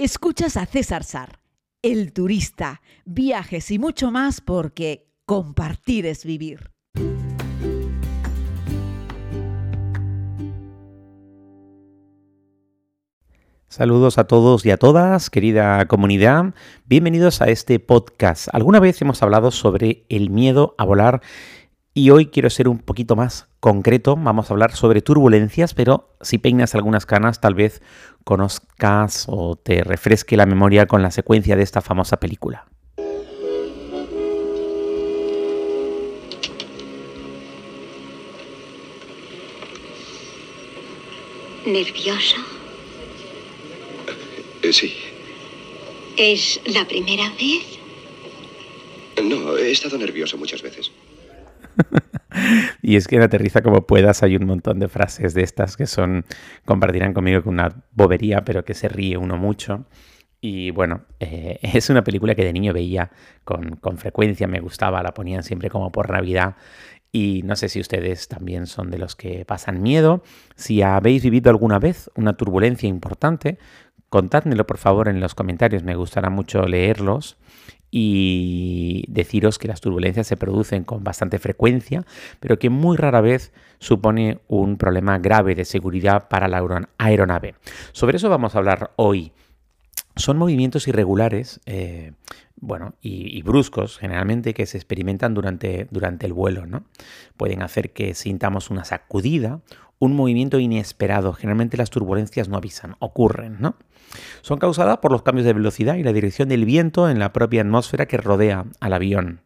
Escuchas a César Sar, el turista, viajes y mucho más porque compartir es vivir. Saludos a todos y a todas, querida comunidad. Bienvenidos a este podcast. Alguna vez hemos hablado sobre el miedo a volar y hoy quiero ser un poquito más concreto. Vamos a hablar sobre turbulencias, pero si peinas algunas canas, tal vez conozcas o te refresque la memoria con la secuencia de esta famosa película. ¿Nervioso? Eh, sí. ¿Es la primera vez? No, he estado nervioso muchas veces. y es que en Aterriza como puedas hay un montón de frases de estas que son, compartirán conmigo con una bobería, pero que se ríe uno mucho. Y bueno, eh, es una película que de niño veía con, con, frecuencia, me gustaba, la ponían siempre como por Navidad. Y no sé si ustedes también son de los que pasan miedo. Si habéis vivido alguna vez una turbulencia importante, contádmelo por favor en los comentarios, me gustará mucho leerlos y deciros que las turbulencias se producen con bastante frecuencia, pero que muy rara vez supone un problema grave de seguridad para la aeronave. Sobre eso vamos a hablar hoy. Son movimientos irregulares, eh, bueno, y, y, bruscos generalmente que se experimentan durante, durante el vuelo, ¿no? Pueden hacer que sintamos una sacudida, un movimiento inesperado. Generalmente las turbulencias no avisan, ocurren, ¿no? Son causadas por los cambios de velocidad y la dirección del viento en la propia atmósfera que rodea al avión.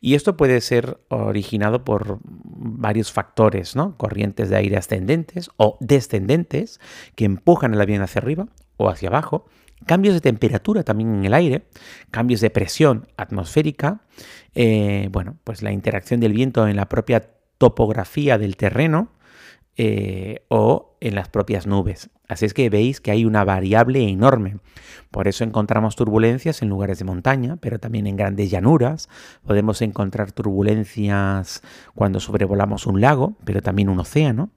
Y esto puede ser originado por varios factores, ¿no? Corrientes de aire ascendentes o descendentes que empujan el avión hacia arriba o hacia abajo, cambios de temperatura también en el aire, cambios de presión atmosférica, eh, bueno, pues la interacción del viento en la propia topografía del terreno, eh, o en las propias nubes. Así es que veis que hay una variable enorme. Por eso encontramos turbulencias en lugares de montaña, pero también en grandes llanuras. Podemos encontrar turbulencias cuando sobrevolamos un lago, pero también un océano.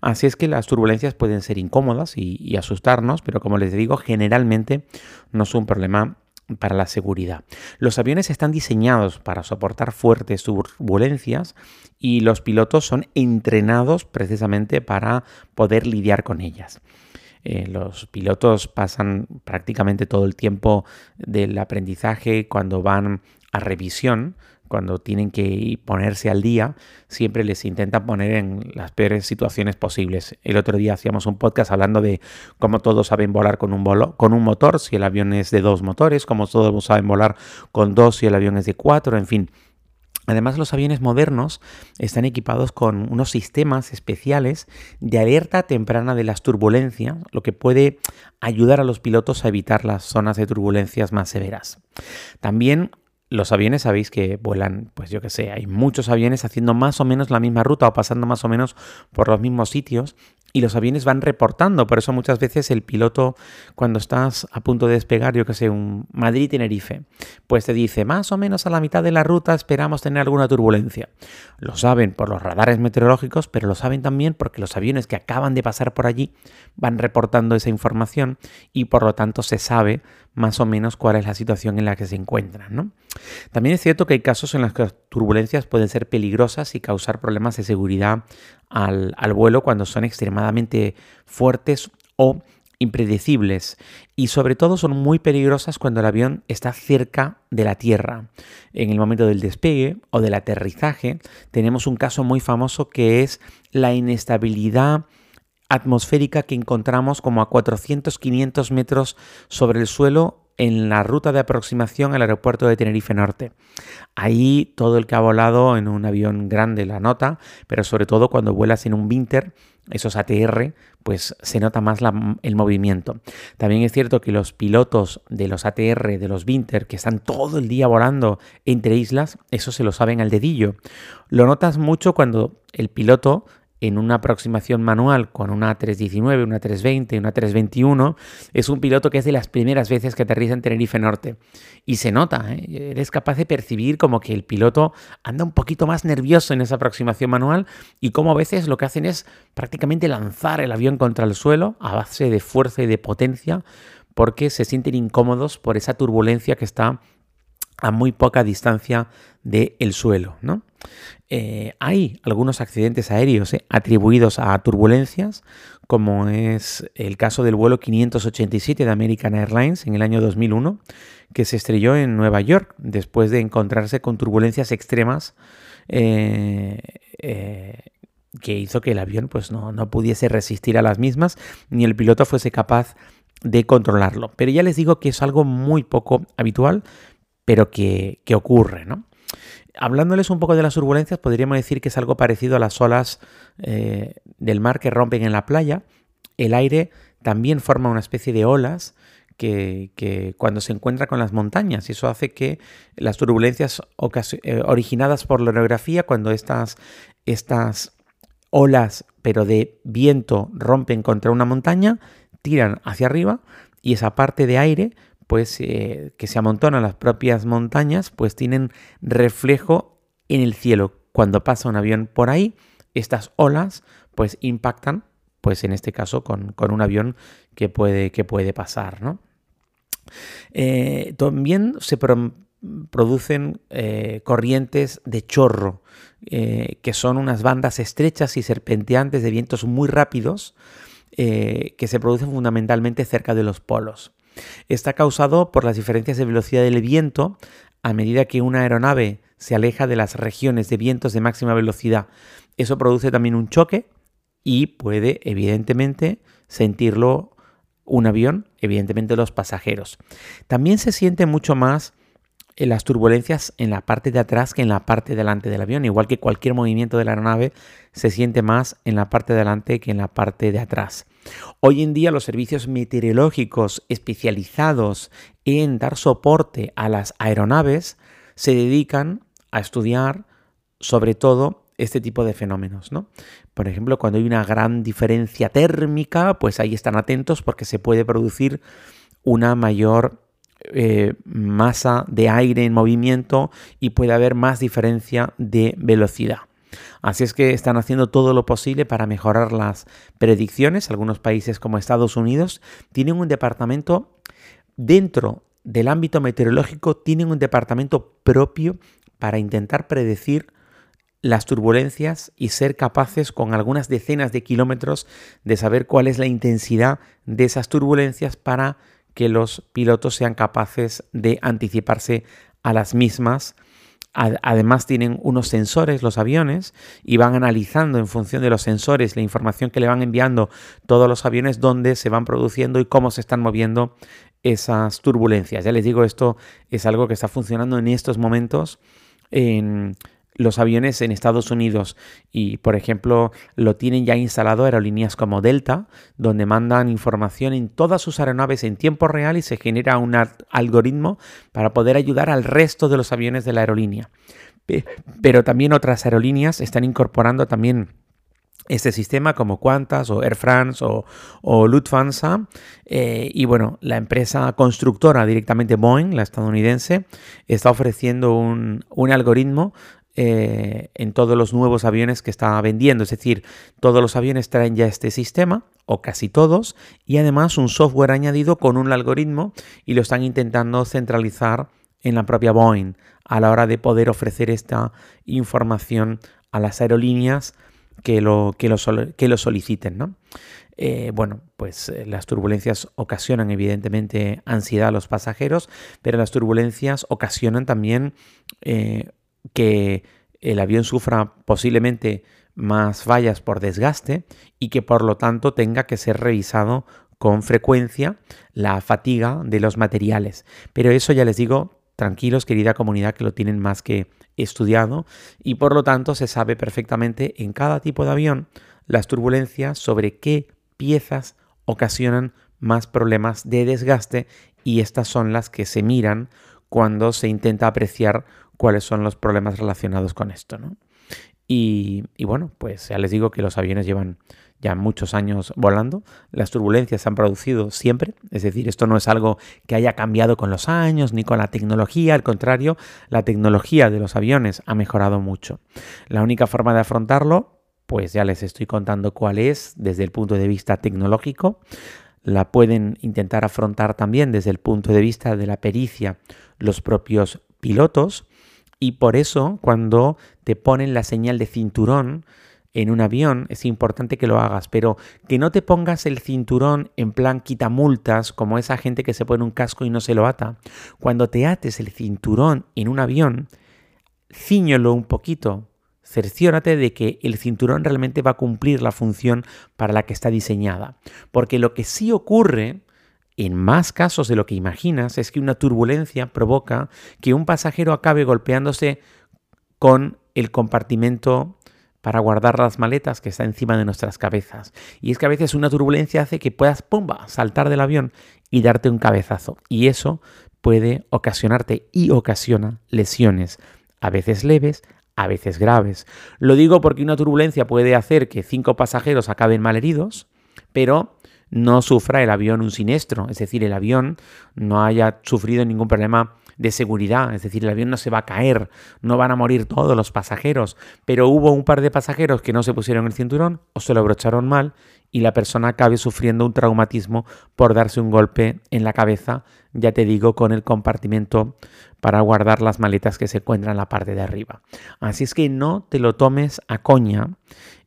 Así es que las turbulencias pueden ser incómodas y, asustarnos, pero como les digo, generalmente no es un problema para la seguridad. Los aviones están diseñados para soportar fuertes turbulencias y los pilotos son entrenados precisamente para poder lidiar con ellas. Eh, los pilotos pasan prácticamente todo el tiempo del aprendizaje cuando van a revisión cuando tienen que ponerse al día, siempre les intentan poner en las peores situaciones posibles. El otro día hacíamos un podcast hablando de cómo todos saben volar con un, con un motor, si el avión es de dos motores, cómo todos saben volar con dos si el avión es de cuatro, en fin. Además, los aviones modernos están equipados con unos sistemas especiales de alerta temprana de las turbulencias, lo que puede ayudar a los pilotos a evitar las zonas de turbulencias más severas. También los aviones sabéis que vuelan, pues yo que sé, hay muchos aviones haciendo más o menos la misma ruta o pasando más o menos por los mismos sitios y los aviones van reportando. Por eso muchas veces el piloto, cuando estás a punto de despegar, yo que sé, un Madrid-Tenerife, pues te dice, más o menos a la mitad de la ruta esperamos tener alguna turbulencia. Lo saben por los radares meteorológicos, pero lo saben también porque los aviones que acaban de pasar por allí van reportando esa información y por lo tanto se sabe más o menos cuál es la situación en la que se encuentran. ¿no? También es cierto que hay casos en los que las turbulencias pueden ser peligrosas y causar problemas de seguridad al, al vuelo cuando son extremadamente fuertes o impredecibles y sobre todo son muy peligrosas cuando el avión está cerca de la tierra. En el momento del despegue o del aterrizaje tenemos un caso muy famoso que es la inestabilidad atmosférica que encontramos como a 400-500 metros sobre el suelo en la ruta de aproximación al aeropuerto de Tenerife Norte. Ahí todo el que ha volado en un avión grande la nota, pero sobre todo cuando vuelas en un Winter, esos ATR, pues se nota más el movimiento. También es cierto que los pilotos de los ATR, de los Winter, que están todo el día volando entre islas, eso se lo saben al dedillo. Lo notas mucho cuando el piloto en una aproximación manual con una 319, una 320, una 321, es un piloto que es de las primeras veces que aterriza en Tenerife Norte. Y se nota, ¿eh? eres capaz de percibir como que el piloto anda un poquito más nervioso en esa aproximación manual y como a veces lo que hacen es prácticamente lanzar el avión contra el suelo a base de fuerza y de potencia porque se sienten incómodos por esa turbulencia que está a muy poca distancia del suelo. ¿no? Eh, hay algunos accidentes aéreos eh, atribuidos a turbulencias, como es el caso del vuelo 587 de American Airlines en el año 2001, que se estrelló en Nueva York después de encontrarse con turbulencias extremas eh, que hizo que el avión pues, no, no pudiese resistir a las mismas ni el piloto fuese capaz de controlarlo. Pero ya les digo que es algo muy poco habitual, pero que, ocurre, ¿no? Hablándoles un poco de las turbulencias, podríamos decir que es algo parecido a las olas eh, del mar que rompen en la playa. El aire también forma una especie de olas que, cuando se encuentra con las montañas, y eso hace que las turbulencias eh, originadas por la orografía, cuando estas, estas olas, pero de viento, rompen contra una montaña, tiran hacia arriba y esa parte de aire pues eh, que se amontona las propias montañas, pues tienen reflejo en el cielo. Cuando pasa un avión por ahí, estas olas pues impactan, pues en este caso con, un avión que puede, que puede pasar, ¿no? Eh, también se producen eh, corrientes de chorro, que son unas bandas estrechas y serpenteantes de vientos muy rápidos que se producen fundamentalmente cerca de los polos. Está causado por las diferencias de velocidad del viento a medida que una aeronave se aleja de las regiones de vientos de máxima velocidad. Eso produce también un choque y puede evidentemente sentirlo un avión, evidentemente los pasajeros. También se siente mucho más las turbulencias en la parte de atrás que en la parte delante del avión, igual que cualquier movimiento de la aeronave se siente más en la parte de delante que en la parte de atrás. Hoy en día los servicios meteorológicos especializados en dar soporte a las aeronaves se dedican a estudiar sobre todo este tipo de fenómenos, ¿no? Por ejemplo, cuando hay una gran diferencia térmica, pues ahí están atentos porque se puede producir una mayor eh, masa de aire en movimiento y puede haber más diferencia de velocidad. Así es que están haciendo todo lo posible para mejorar las predicciones. Algunos países como Estados Unidos tienen un departamento dentro del ámbito meteorológico, tienen un departamento propio para intentar predecir las turbulencias y ser capaces con algunas decenas de kilómetros de saber cuál es la intensidad de esas turbulencias para que los pilotos sean capaces de anticiparse a las mismas Además tienen unos sensores los aviones y van analizando en función de los sensores la información que le van enviando todos los aviones dónde se van produciendo y cómo se están moviendo esas turbulencias. Ya les digo, esto es algo que está funcionando en estos momentos en, los aviones en Estados Unidos y, por ejemplo, lo tienen ya instalado aerolíneas como Delta, donde mandan información en todas sus aeronaves en tiempo real y se genera un algoritmo para poder ayudar al resto de los aviones de la aerolínea. Pero también otras aerolíneas están incorporando también este sistema como Qantas o Air France o, Lufthansa. Eh, y bueno, la empresa constructora directamente Boeing, la estadounidense, está ofreciendo un, un algoritmo eh, en todos los nuevos aviones que está vendiendo. Es decir, todos los aviones traen ya este sistema, o casi todos, y además un software añadido con un algoritmo y lo están intentando centralizar en la propia Boeing a la hora de poder ofrecer esta información a las aerolíneas que lo, que lo, soliciten. ¿no? Eh, bueno, pues eh, las turbulencias ocasionan evidentemente ansiedad a los pasajeros, pero las turbulencias ocasionan también que el avión sufra posiblemente más fallas por desgaste y que por lo tanto tenga que ser revisado con frecuencia la fatiga de los materiales. Pero eso ya les digo, tranquilos querida comunidad que lo tienen más que estudiado y por lo tanto se sabe perfectamente en cada tipo de avión las turbulencias sobre qué piezas ocasionan más problemas de desgaste y estas son las que se miran cuando se intenta apreciar cuáles son los problemas relacionados con esto. ¿no? Y, bueno, pues ya les digo que los aviones llevan ya muchos años volando. Las turbulencias se han producido siempre, es decir, esto no es algo que haya cambiado con los años ni con la tecnología, al contrario, la tecnología de los aviones ha mejorado mucho. La única forma de afrontarlo, pues ya les estoy contando cuál es desde el punto de vista tecnológico. la pueden intentar afrontar también desde el punto de vista de la pericia los propios pilotos y por eso cuando te ponen la señal de cinturón en un avión es importante que lo hagas, pero que no te pongas el cinturón en plan quita multas como esa gente que se pone un casco y no se lo ata. Cuando te ates el cinturón en un avión, ciñolo un poquito, cerciórate de que el cinturón realmente va a cumplir la función para la que está diseñada. Porque lo que sí ocurre en más casos de lo que imaginas es que una turbulencia provoca que un pasajero acabe golpeándose con el compartimento para guardar las maletas que está encima de nuestras cabezas. Y es que a veces una turbulencia hace que puedas, ¡pumba!, saltar del avión y darte un cabezazo. Y eso puede ocasionarte y ocasiona lesiones, a veces leves, a veces graves. Lo digo porque una turbulencia puede hacer que cinco pasajeros acaben malheridos, pero no sufra el avión un siniestro, es decir, el avión no haya sufrido ningún problema de seguridad, es decir, el avión no se va a caer, no van a morir todos los pasajeros, pero hubo un par de pasajeros que no se pusieron el cinturón o se lo abrocharon mal y la persona acabe sufriendo un traumatismo por darse un golpe en la cabeza, ya te digo, con el compartimento para guardar las maletas que se encuentran en la parte de arriba. Así es que no te lo tomes a coña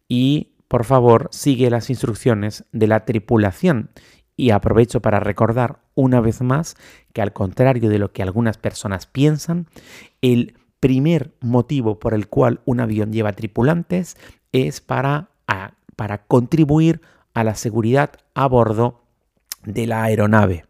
y por favor sigue las instrucciones de la tripulación y aprovecho para recordar una vez más que al contrario de lo que algunas personas piensan, el primer motivo por el cual un avión lleva tripulantes es para, para contribuir a la seguridad a bordo de la aeronave.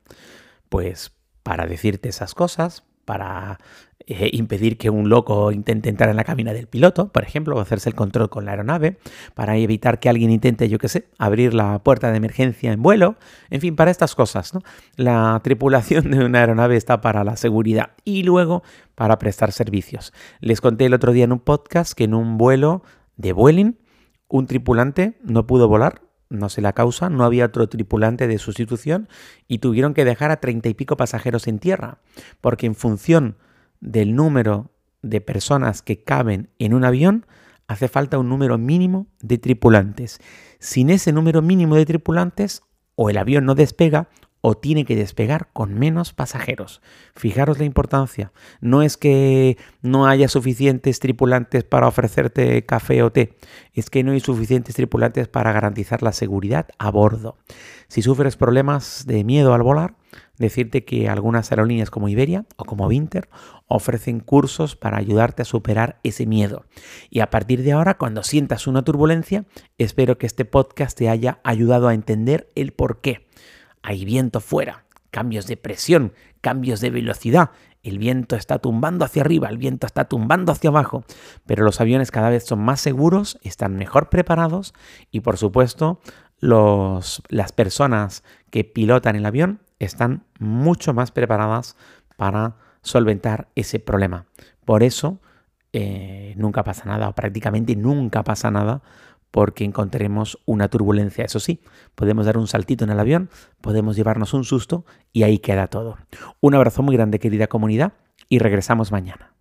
Pues para decirte esas cosas, para eh, impedir que un loco intente entrar en la cabina del piloto, por ejemplo, o hacerse el control con la aeronave, para evitar que alguien intente, yo qué sé, abrir la puerta de emergencia en vuelo, en fin, para estas cosas. ¿no? La tripulación de una aeronave está para la seguridad y luego para prestar servicios. Les conté el otro día en un podcast que en un vuelo de Vueling, un tripulante no pudo volar no sé la causa, no había otro tripulante de sustitución y tuvieron que dejar a treinta y pico pasajeros en tierra, porque en función del número de personas que caben en un avión, hace falta un número mínimo de tripulantes. Sin ese número mínimo de tripulantes, o el avión no despega o tiene que despegar con menos pasajeros. Fijaros la importancia. No es que no haya suficientes tripulantes para ofrecerte café o té, es que no hay suficientes tripulantes para garantizar la seguridad a bordo. Si sufres problemas de miedo al volar, decirte que algunas aerolíneas como Iberia o como Winter ofrecen cursos para ayudarte a superar ese miedo. Y a partir de ahora, cuando sientas una turbulencia, espero que este podcast te haya ayudado a entender el por qué hay viento fuera, cambios de presión, cambios de velocidad. El viento está tumbando hacia arriba, el viento está tumbando hacia abajo, pero los aviones cada vez son más seguros, están mejor preparados y por supuesto los, las personas que pilotan el avión están mucho más preparadas para solventar ese problema. Por eso eh, nunca pasa nada o prácticamente nunca pasa nada porque encontremos una turbulencia. Eso sí, podemos dar un saltito en el avión, podemos llevarnos un susto y ahí queda todo. Un abrazo muy grande querida comunidad y regresamos mañana.